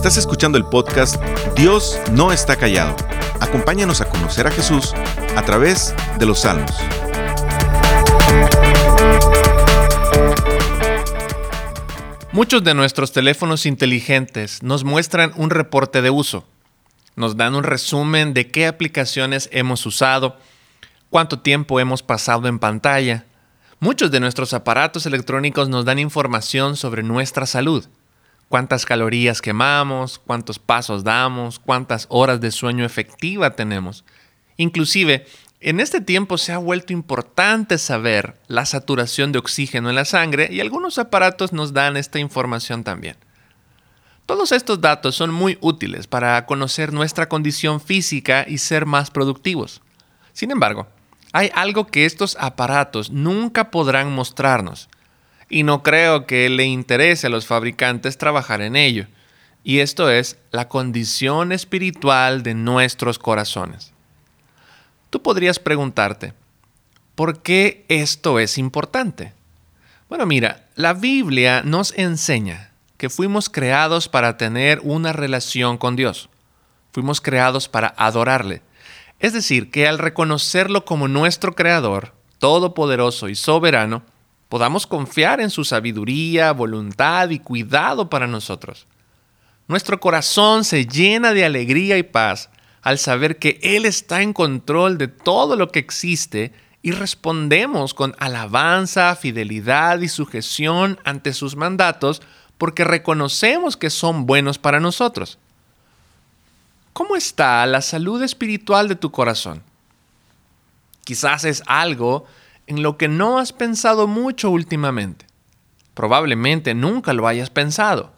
Estás escuchando el podcast Dios no está callado. Acompáñanos a conocer a Jesús a través de los salmos. Muchos de nuestros teléfonos inteligentes nos muestran un reporte de uso. Nos dan un resumen de qué aplicaciones hemos usado, cuánto tiempo hemos pasado en pantalla. Muchos de nuestros aparatos electrónicos nos dan información sobre nuestra salud. Cuántas calorías quemamos, cuántos pasos damos, cuántas horas de sueño efectiva tenemos. Inclusive, en este tiempo se ha vuelto importante saber la saturación de oxígeno en la sangre y algunos aparatos nos dan esta información también. Todos estos datos son muy útiles para conocer nuestra condición física y ser más productivos. Sin embargo, hay algo que estos aparatos nunca podrán mostrarnos, y no creo que le interese a los fabricantes trabajar en ello, y esto es la condición espiritual de nuestros corazones. Tú podrías preguntarte, ¿por qué esto es importante? Bueno, mira, la Biblia nos enseña que fuimos creados para tener una relación con Dios. Fuimos creados para adorarle. Es decir, que al reconocerlo como nuestro Creador, todopoderoso y soberano, podamos confiar en su sabiduría, voluntad y cuidado para nosotros. Nuestro corazón se llena de alegría y paz al saber que Él está en control de todo lo que existe y respondemos con alabanza, fidelidad y sujeción ante sus mandatos porque reconocemos que son buenos para nosotros. ¿Cómo está la salud espiritual de tu corazón? Quizás es algo en lo que no has pensado mucho últimamente. Probablemente nunca lo hayas pensado.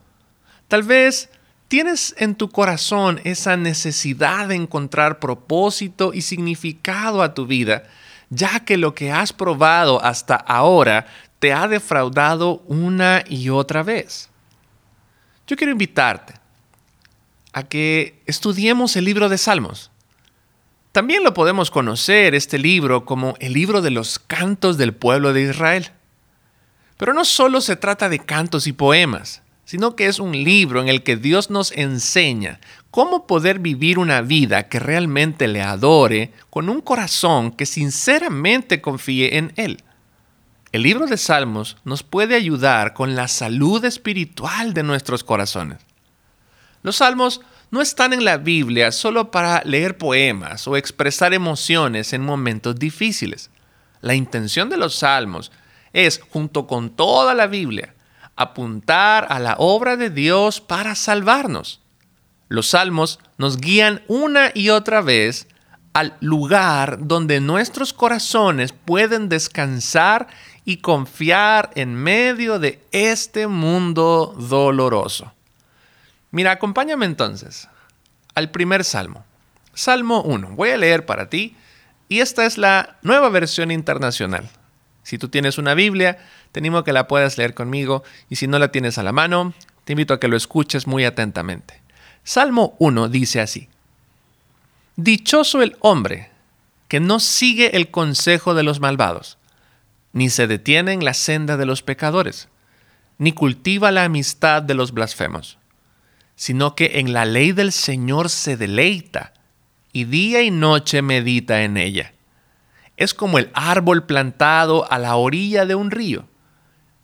Tal vez ¿Tienes en tu corazón esa necesidad de encontrar propósito y significado a tu vida, ya que lo que has probado hasta ahora te ha defraudado una y otra vez? Yo quiero invitarte a que estudiemos el libro de Salmos. También lo podemos conocer, este libro, como el libro de los cantos del pueblo de Israel. Pero no solo se trata de cantos y poemas sino que es un libro en el que Dios nos enseña cómo poder vivir una vida que realmente le adore con un corazón que sinceramente confíe en Él. El libro de Salmos nos puede ayudar con la salud espiritual de nuestros corazones. Los salmos no están en la Biblia solo para leer poemas o expresar emociones en momentos difíciles. La intención de los salmos es, junto con toda la Biblia, apuntar a la obra de Dios para salvarnos. Los salmos nos guían una y otra vez al lugar donde nuestros corazones pueden descansar y confiar en medio de este mundo doloroso. Mira, acompáñame entonces al primer salmo. Salmo 1. Voy a leer para ti y esta es la nueva versión internacional. Si tú tienes una Biblia, te animo que la puedas leer conmigo y si no la tienes a la mano, te invito a que lo escuches muy atentamente. Salmo 1 dice así, Dichoso el hombre que no sigue el consejo de los malvados, ni se detiene en la senda de los pecadores, ni cultiva la amistad de los blasfemos, sino que en la ley del Señor se deleita, y día y noche medita en ella. Es como el árbol plantado a la orilla de un río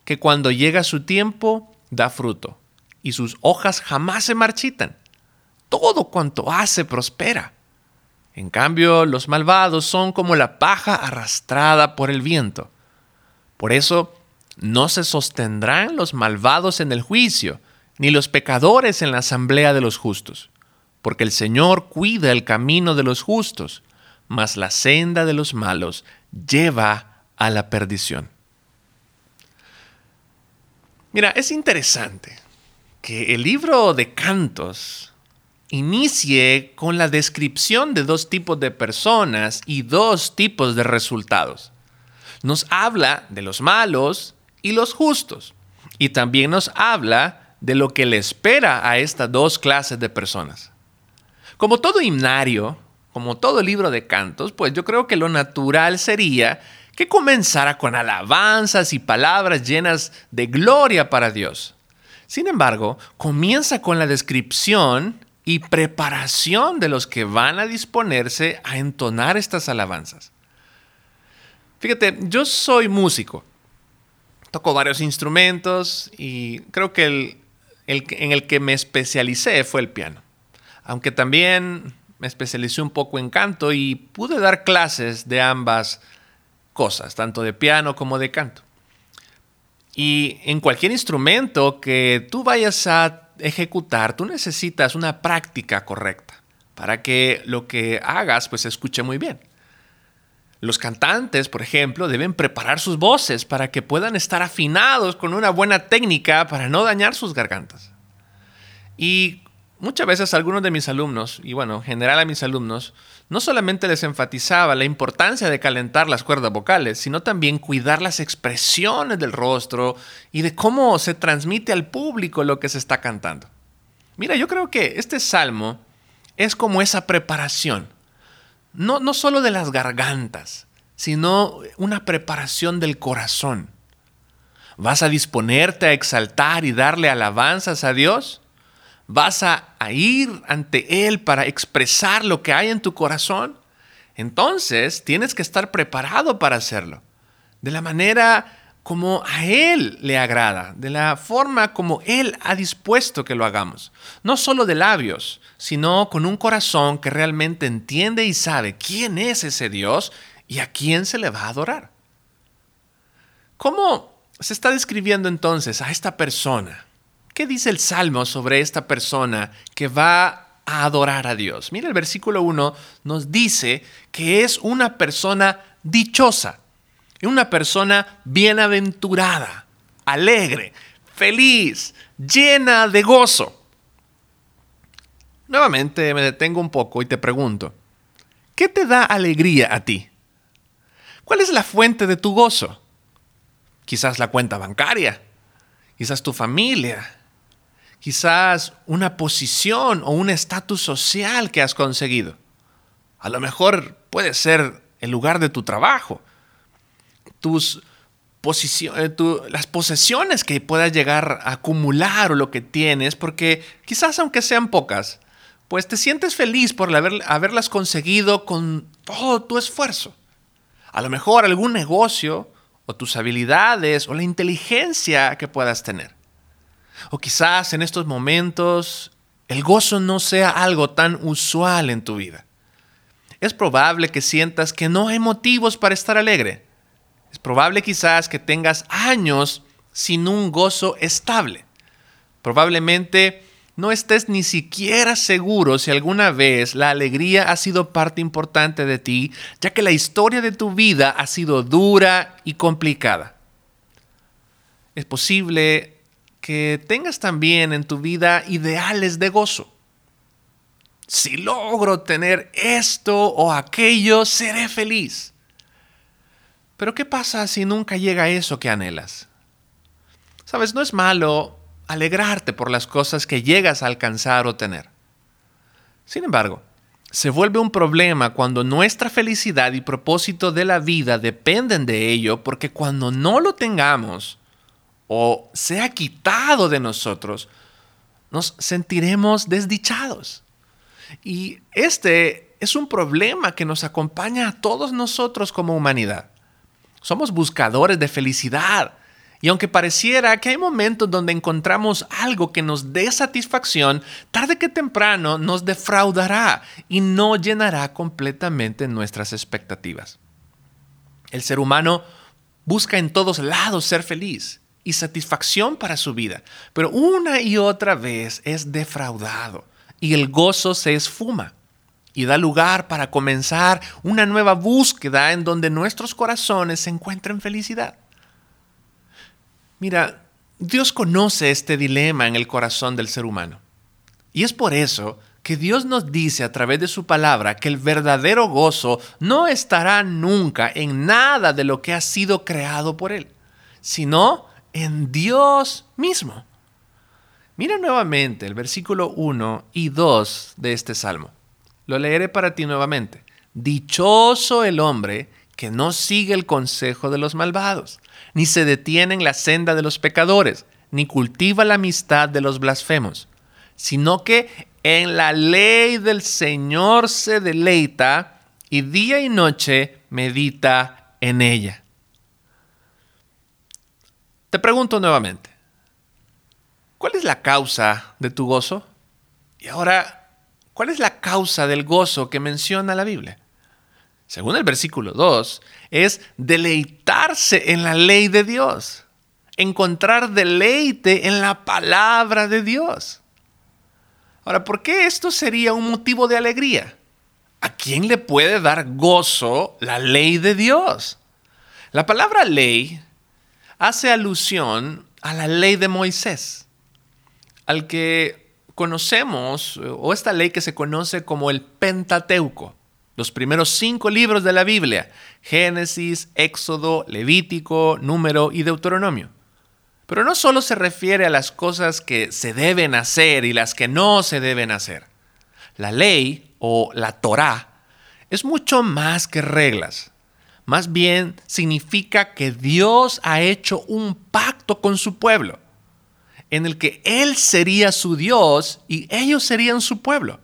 que cuando llega su tiempo da fruto, y sus hojas jamás se marchitan. Todo cuanto hace prospera. En cambio, los malvados son como la paja arrastrada por el viento. Por eso, no se sostendrán los malvados en el juicio, ni los pecadores en la asamblea de los justos, porque el Señor cuida el camino de los justos, mas la senda de los malos lleva a la perdición. Mira, es interesante que el libro de cantos inicie con la descripción de dos tipos de personas y dos tipos de resultados. Nos habla de los malos y los justos. Y también nos habla de lo que le espera a estas dos clases de personas. Como todo himnario, como todo libro de cantos, pues yo creo que lo natural sería que comenzara con alabanzas y palabras llenas de gloria para Dios. Sin embargo, comienza con la descripción y preparación de los que van a disponerse a entonar estas alabanzas. Fíjate, yo soy músico, toco varios instrumentos y creo que el, en el que me especialicé fue el piano. Aunque también me especialicé un poco en canto y pude dar clases de ambas cosas, tanto de piano como de canto. Y en cualquier instrumento que tú vayas a ejecutar, tú necesitas una práctica correcta para que lo que hagas pues se escuche muy bien. Los cantantes, por ejemplo, deben preparar sus voces para que puedan estar afinados con una buena técnica para no dañar sus gargantas. Y muchas veces algunos de mis alumnos, y bueno, en general a mis alumnos, no solamente les enfatizaba la importancia de calentar las cuerdas vocales, sino también cuidar las expresiones del rostro y de cómo se transmite al público lo que se está cantando. Mira, yo creo que este salmo es como esa preparación no, no solo de las gargantas, sino una preparación del corazón. ¿Vas a disponerte a exaltar y darle alabanzas a Dios? ¿Vas a, ir ante Él para expresar lo que hay en tu corazón? Entonces tienes que estar preparado para hacerlo. De la manera como a Él le agrada, de la forma como Él ha dispuesto que lo hagamos. No solo de labios, sino con un corazón que realmente entiende y sabe quién es ese Dios y a quién se le va a adorar. ¿Cómo se está describiendo entonces a esta persona? ¿Qué dice el Salmo sobre esta persona que va a adorar a Dios? Mira, el versículo 1 nos dice que es una persona dichosa una persona bienaventurada, alegre, feliz, llena de gozo. Nuevamente me detengo un poco y te pregunto, ¿qué te da alegría a ti? ¿Cuál es la fuente de tu gozo? Quizás la cuenta bancaria, quizás tu familia, quizás una posición o un estatus social que has conseguido. A lo mejor puede ser el lugar de tu trabajo, tus eh, las posesiones que puedas llegar a acumular o lo que tienes, porque quizás aunque sean pocas, pues te sientes feliz por haberlas conseguido con todo tu esfuerzo. A lo mejor algún negocio o tus habilidades o la inteligencia que puedas tener. O quizás en estos momentos el gozo no sea algo tan usual en tu vida. Es probable que sientas que no hay motivos para estar alegre es probable quizás que tengas años sin un gozo estable. Probablemente no estés ni siquiera seguro si alguna vez la alegría ha sido parte importante de ti, ya que la historia de tu vida ha sido dura y complicada. Es posible que tengas también en tu vida ideales de gozo. Si logro tener esto o aquello, seré feliz. Pero ¿qué pasa si nunca llega eso que anhelas? Sabes, no es malo alegrarte por las cosas que llegas a alcanzar o tener. Sin embargo, se vuelve un problema cuando nuestra felicidad y propósito de la vida dependen de ello, porque cuando no lo tengamos o sea quitado de nosotros, nos sentiremos desdichados. Y este es un problema que nos acompaña a todos nosotros como humanidad. Somos buscadores de felicidad. Y aunque pareciera que hay momentos donde encontramos algo que nos dé satisfacción, tarde que temprano nos defraudará y no llenará completamente nuestras expectativas. El ser humano busca en todos lados ser feliz y satisfacción para su vida, pero una y otra vez es defraudado y el gozo se esfuma y da lugar para comenzar una nueva búsqueda en donde nuestros corazones se encuentren felicidad. Mira, Dios conoce este dilema en el corazón del ser humano. Y es por eso que Dios nos dice a través de su palabra que el verdadero gozo no estará nunca en nada de lo que ha sido creado por Él, sino en Dios mismo. Mira nuevamente el versículo 1 y 2 de este salmo. Lo leeré para ti nuevamente. Dichoso el hombre que no sigue el consejo de los malvados, ni se detiene en la senda de los pecadores, ni cultiva la amistad de los blasfemos, sino que en la ley del Señor se deleita y día y noche medita en ella. Te pregunto nuevamente, ¿cuál es la causa de tu gozo? Y ahora, ¿cuál es la causa del gozo que menciona la Biblia? Según el versículo 2, es deleitarse en la ley de Dios, encontrar deleite en la palabra de Dios. Ahora, ¿por qué esto sería un motivo de alegría? ¿A quién le puede dar gozo la ley de Dios? La palabra ley hace alusión a la ley de Moisés, al que conocemos, o esta ley que se conoce como el Pentateuco, los primeros cinco libros de la Biblia, Génesis, Éxodo, Levítico, Número y Deuteronomio. Pero no solo se refiere a las cosas que se deben hacer y las que no se deben hacer. La ley o la Torá es mucho más que reglas. Más bien significa que Dios ha hecho un pacto con su pueblo, en el que Él sería su Dios y ellos serían su pueblo.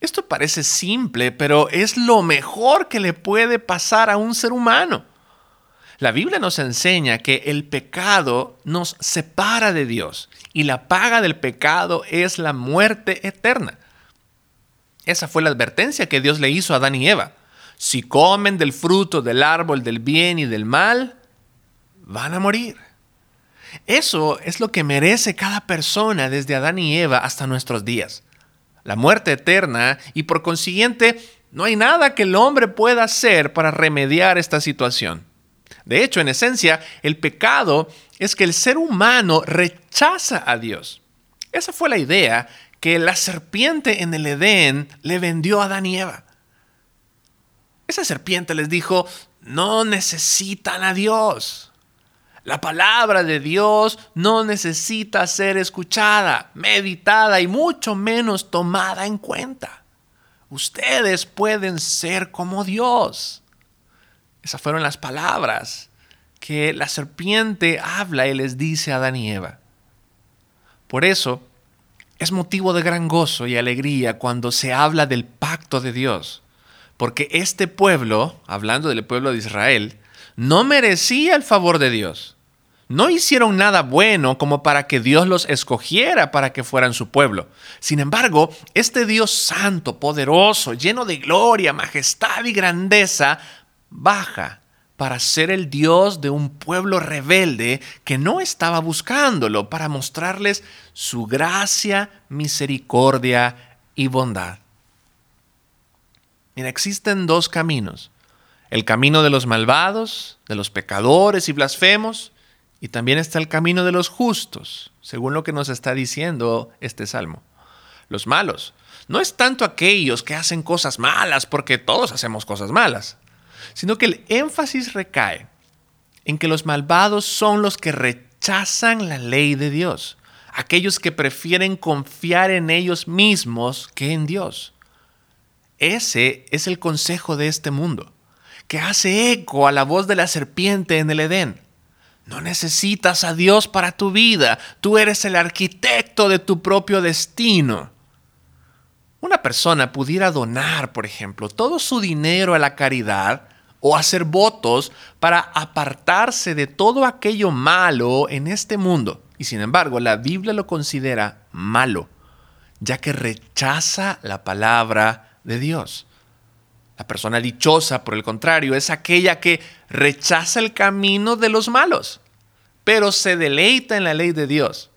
Esto parece simple, pero es lo mejor que le puede pasar a un ser humano. La Biblia nos enseña que el pecado nos separa de Dios y la paga del pecado es la muerte eterna. Esa fue la advertencia que Dios le hizo a Adán y Eva. Si comen del fruto del árbol del bien y del mal, van a morir. Eso es lo que merece cada persona desde Adán y Eva hasta nuestros días. La muerte eterna y por consiguiente no hay nada que el hombre pueda hacer para remediar esta situación. De hecho, en esencia, el pecado es que el ser humano rechaza a Dios. Esa fue la idea que la serpiente en el Edén le vendió a Adán y Eva. Esa serpiente les dijo, no necesitan a Dios. La palabra de Dios no necesita ser escuchada, meditada y mucho menos tomada en cuenta. Ustedes pueden ser como Dios. Esas fueron las palabras que la serpiente habla y les dice a Adán y Eva. Por eso es motivo de gran gozo y alegría cuando se habla del pacto de Dios, porque este pueblo, hablando del pueblo de Israel, no merecía el favor de Dios. No hicieron nada bueno como para que Dios los escogiera para que fueran su pueblo. Sin embargo, este Dios santo, poderoso, lleno de gloria, majestad y grandeza, baja para ser el Dios de un pueblo rebelde que no estaba buscándolo, para mostrarles su gracia, misericordia y bondad. Mira, existen dos caminos. El camino de los malvados, de los pecadores y blasfemos, y también está el camino de los justos, según lo que nos está diciendo este salmo. Los malos no es tanto aquellos que hacen cosas malas, porque todos hacemos cosas malas sino que el énfasis recae en que los malvados son los que rechazan la ley de Dios, aquellos que prefieren confiar en ellos mismos que en Dios. Ese es el consejo de este mundo, que hace eco a la voz de la serpiente en el Edén. No necesitas a Dios para tu vida, tú eres el arquitecto de tu propio destino. Una persona pudiera donar, por ejemplo, todo su dinero a la caridad o hacer votos para apartarse de todo aquello malo en este mundo. Y sin embargo, la Biblia lo considera malo, ya que rechaza la palabra de Dios. La persona dichosa, por el contrario, es aquella que rechaza el camino de los malos, pero se deleita en la ley de Dios.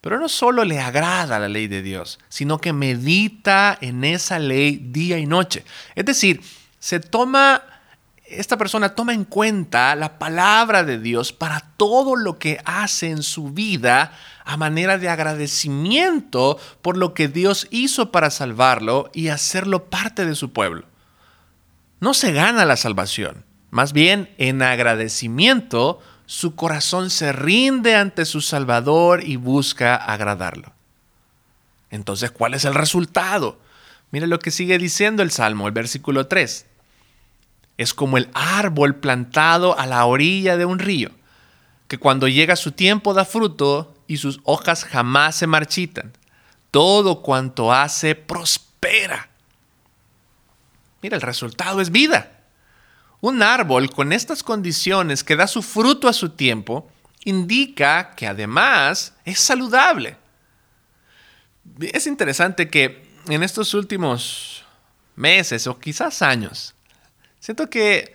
Pero no solo le agrada la ley de Dios, sino que medita en esa ley día y noche. Es decir, se toma esta persona toma en cuenta la palabra de Dios para todo lo que hace en su vida a manera de agradecimiento por lo que Dios hizo para salvarlo y hacerlo parte de su pueblo. No se gana la salvación, más bien en agradecimiento su corazón se rinde ante su Salvador y busca agradarlo. Entonces, ¿cuál es el resultado? Mire lo que sigue diciendo el Salmo, el versículo 3 es como el árbol plantado a la orilla de un río, que cuando llega su tiempo da fruto y sus hojas jamás se marchitan. Todo cuanto hace prospera. Mira, el resultado es vida. Un árbol con estas condiciones que da su fruto a su tiempo indica que además es saludable. Es interesante que en estos últimos meses o quizás años, siento que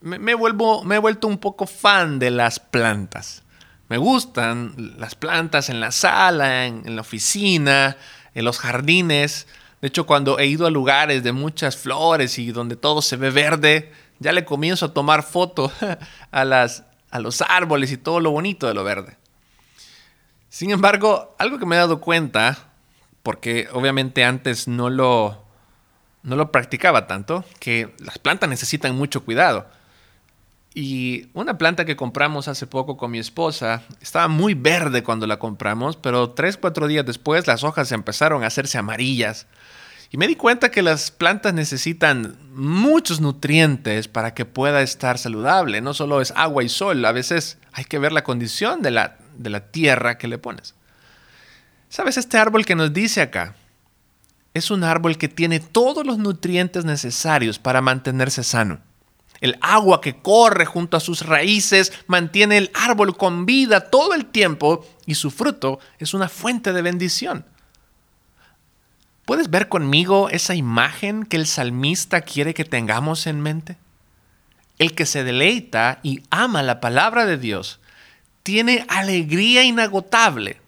me, vuelvo, me he vuelto un poco fan de las plantas. Me gustan las plantas en la sala, en, la oficina, en los jardines. De hecho, cuando he ido a lugares de muchas flores y donde todo se ve verde, ya le comienzo a tomar fotos a, a los árboles y todo lo bonito de lo verde. Sin embargo, algo que me he dado cuenta, porque obviamente antes no lo, no lo practicaba tanto, que las plantas necesitan mucho cuidado. Y una planta que compramos hace poco con mi esposa estaba muy verde cuando la compramos, pero tres, cuatro días después las hojas empezaron a hacerse amarillas. Y me di cuenta que las plantas necesitan muchos nutrientes para que pueda estar saludable. No solo es agua y sol, a veces hay que ver la condición de la, de la tierra que le pones. ¿Sabes? Este árbol que nos dice acá es un árbol que tiene todos los nutrientes necesarios para mantenerse sano. El agua que corre junto a sus raíces mantiene el árbol con vida todo el tiempo y su fruto es una fuente de bendición. ¿Puedes ver conmigo esa imagen que el salmista quiere que tengamos en mente? El que se deleita y ama la palabra de Dios tiene alegría inagotable,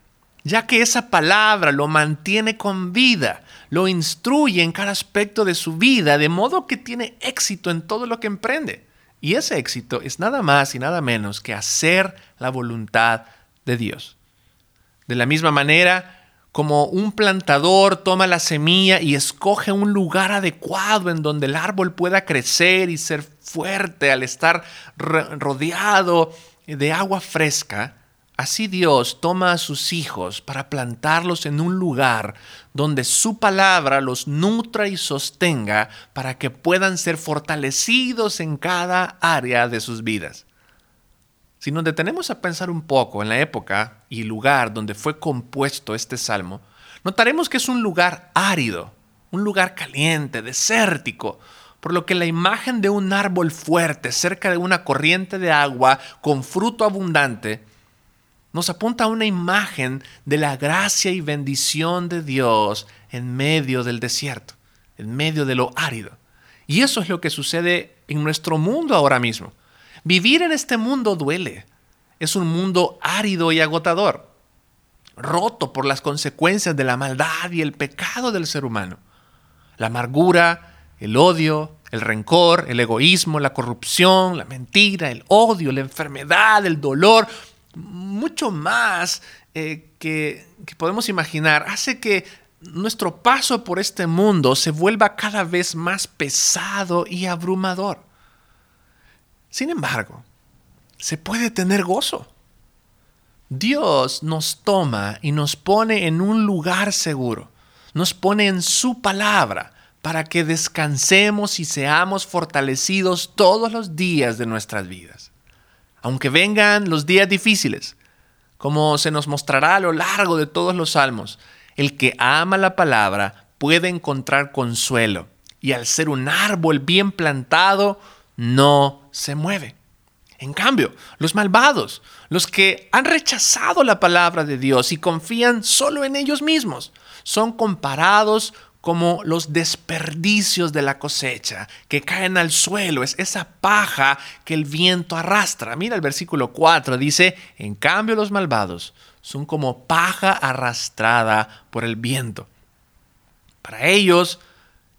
ya que esa palabra lo mantiene con vida lo instruye en cada aspecto de su vida, de modo que tiene éxito en todo lo que emprende. Y ese éxito es nada más y nada menos que hacer la voluntad de Dios. De la misma manera, como un plantador toma la semilla y escoge un lugar adecuado en donde el árbol pueda crecer y ser fuerte al estar rodeado de agua fresca, Así Dios toma a sus hijos para plantarlos en un lugar donde su palabra los nutra y sostenga para que puedan ser fortalecidos en cada área de sus vidas. Si nos detenemos a pensar un poco en la época y lugar donde fue compuesto este salmo, notaremos que es un lugar árido, un lugar caliente, desértico, por lo que la imagen de un árbol fuerte cerca de una corriente de agua con fruto abundante nos apunta a una imagen de la gracia y bendición de Dios en medio del desierto, en medio de lo árido. Y eso es lo que sucede en nuestro mundo ahora mismo. Vivir en este mundo duele. Es un mundo árido y agotador, roto por las consecuencias de la maldad y el pecado del ser humano. La amargura, el odio, el rencor, el egoísmo, la corrupción, la mentira, el odio, la enfermedad, el dolor, mucho más eh, que, que podemos imaginar, hace que nuestro paso por este mundo se vuelva cada vez más pesado y abrumador. Sin embargo, se puede tener gozo. Dios nos toma y nos pone en un lugar seguro, nos pone en su palabra para que descansemos y seamos fortalecidos todos los días de nuestras vidas aunque vengan los días difíciles, como se nos mostrará a lo largo de todos los salmos, el que ama la palabra puede encontrar consuelo y al ser un árbol bien plantado, no se mueve. En cambio, los malvados, los que han rechazado la palabra de Dios y confían solo en ellos mismos, son comparados como los desperdicios de la cosecha que caen al suelo, es esa paja que el viento arrastra. Mira el versículo 4, dice, en cambio los malvados son como paja arrastrada por el viento. Para ellos,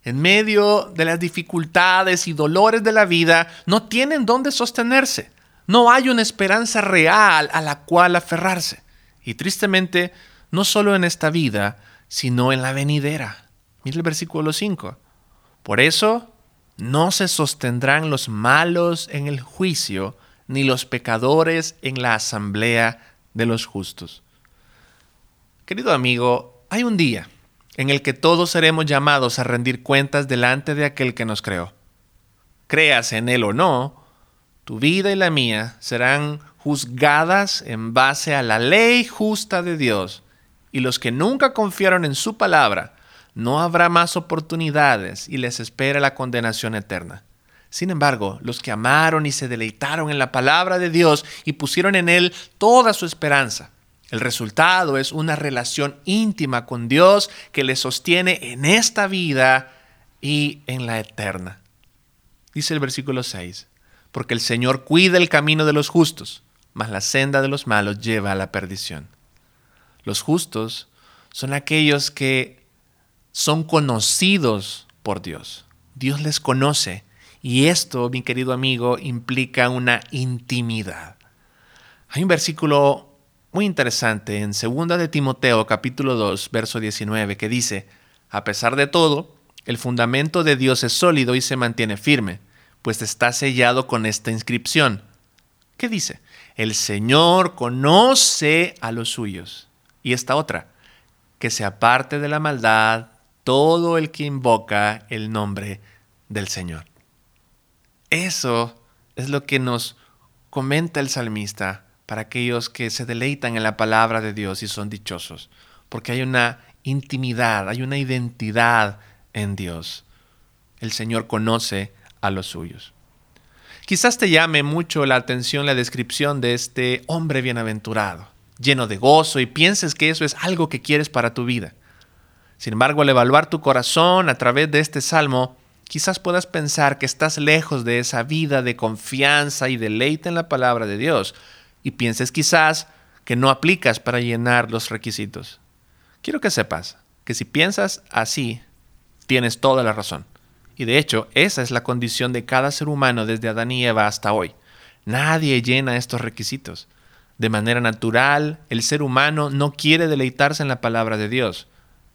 en medio de las dificultades y dolores de la vida, no tienen dónde sostenerse. No hay una esperanza real a la cual aferrarse. Y tristemente, no solo en esta vida, sino en la venidera. El versículo 5. Por eso no se sostendrán los malos en el juicio, ni los pecadores en la asamblea de los justos. Querido amigo, hay un día en el que todos seremos llamados a rendir cuentas delante de aquel que nos creó. Creas en él o no, tu vida y la mía serán juzgadas en base a la ley justa de Dios, y los que nunca confiaron en su palabra, no habrá más oportunidades y les espera la condenación eterna. Sin embargo, los que amaron y se deleitaron en la palabra de Dios y pusieron en él toda su esperanza, el resultado es una relación íntima con Dios que les sostiene en esta vida y en la eterna. Dice el versículo 6, porque el Señor cuida el camino de los justos, mas la senda de los malos lleva a la perdición. Los justos son aquellos que son conocidos por Dios. Dios les conoce y esto, mi querido amigo, implica una intimidad. Hay un versículo muy interesante en 2 de Timoteo capítulo 2, verso 19 que dice, a pesar de todo, el fundamento de Dios es sólido y se mantiene firme, pues está sellado con esta inscripción. ¿Qué dice? El Señor conoce a los suyos. Y esta otra, que se aparte de la maldad todo el que invoca el nombre del Señor. Eso es lo que nos comenta el salmista para aquellos que se deleitan en la palabra de Dios y son dichosos, porque hay una intimidad, hay una identidad en Dios. El Señor conoce a los suyos. Quizás te llame mucho la atención la descripción de este hombre bienaventurado, lleno de gozo, y pienses que eso es algo que quieres para tu vida. Sin embargo, al evaluar tu corazón a través de este salmo, quizás puedas pensar que estás lejos de esa vida de confianza y deleite en la palabra de Dios y pienses quizás que no aplicas para llenar los requisitos. Quiero que sepas que si piensas así, tienes toda la razón. Y de hecho, esa es la condición de cada ser humano desde Adán y Eva hasta hoy. Nadie llena estos requisitos. De manera natural, el ser humano no quiere deleitarse en la palabra de Dios.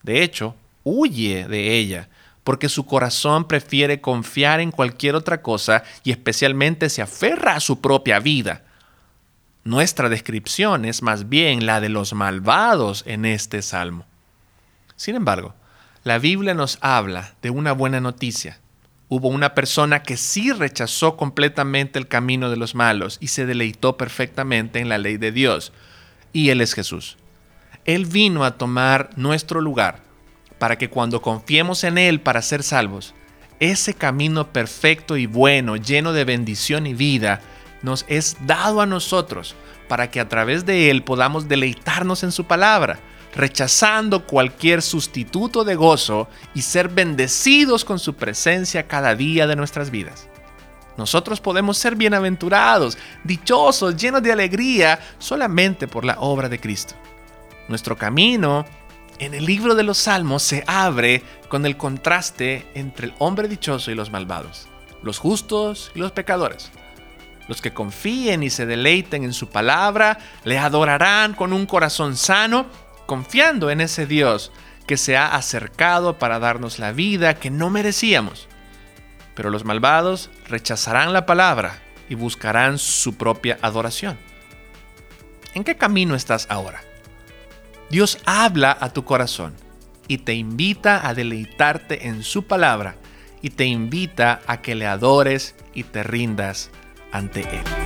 De hecho, huye de ella porque su corazón prefiere confiar en cualquier otra cosa y especialmente se aferra a su propia vida. Nuestra descripción es más bien la de los malvados en este salmo. Sin embargo, la Biblia nos habla de una buena noticia. Hubo una persona que sí rechazó completamente el camino de los malos y se deleitó perfectamente en la ley de Dios, y Él es Jesús. Él vino a tomar nuestro lugar para que cuando confiemos en Él para ser salvos, ese camino perfecto y bueno, lleno de bendición y vida, nos es dado a nosotros para que a través de Él podamos deleitarnos en su palabra, rechazando cualquier sustituto de gozo y ser bendecidos con su presencia cada día de nuestras vidas. Nosotros podemos ser bienaventurados, dichosos, llenos de alegría solamente por la obra de Cristo. Nuestro camino en el libro de los Salmos se abre con el contraste entre el hombre dichoso y los malvados, los justos y los pecadores. Los que confíen y se deleiten en su palabra le adorarán con un corazón sano, confiando en ese Dios que se ha acercado para darnos la vida que no merecíamos. Pero los malvados rechazarán la palabra y buscarán su propia adoración. ¿En qué camino estás ahora? Dios habla a tu corazón y te invita a deleitarte en su palabra y te invita a que le adores y te rindas ante Él.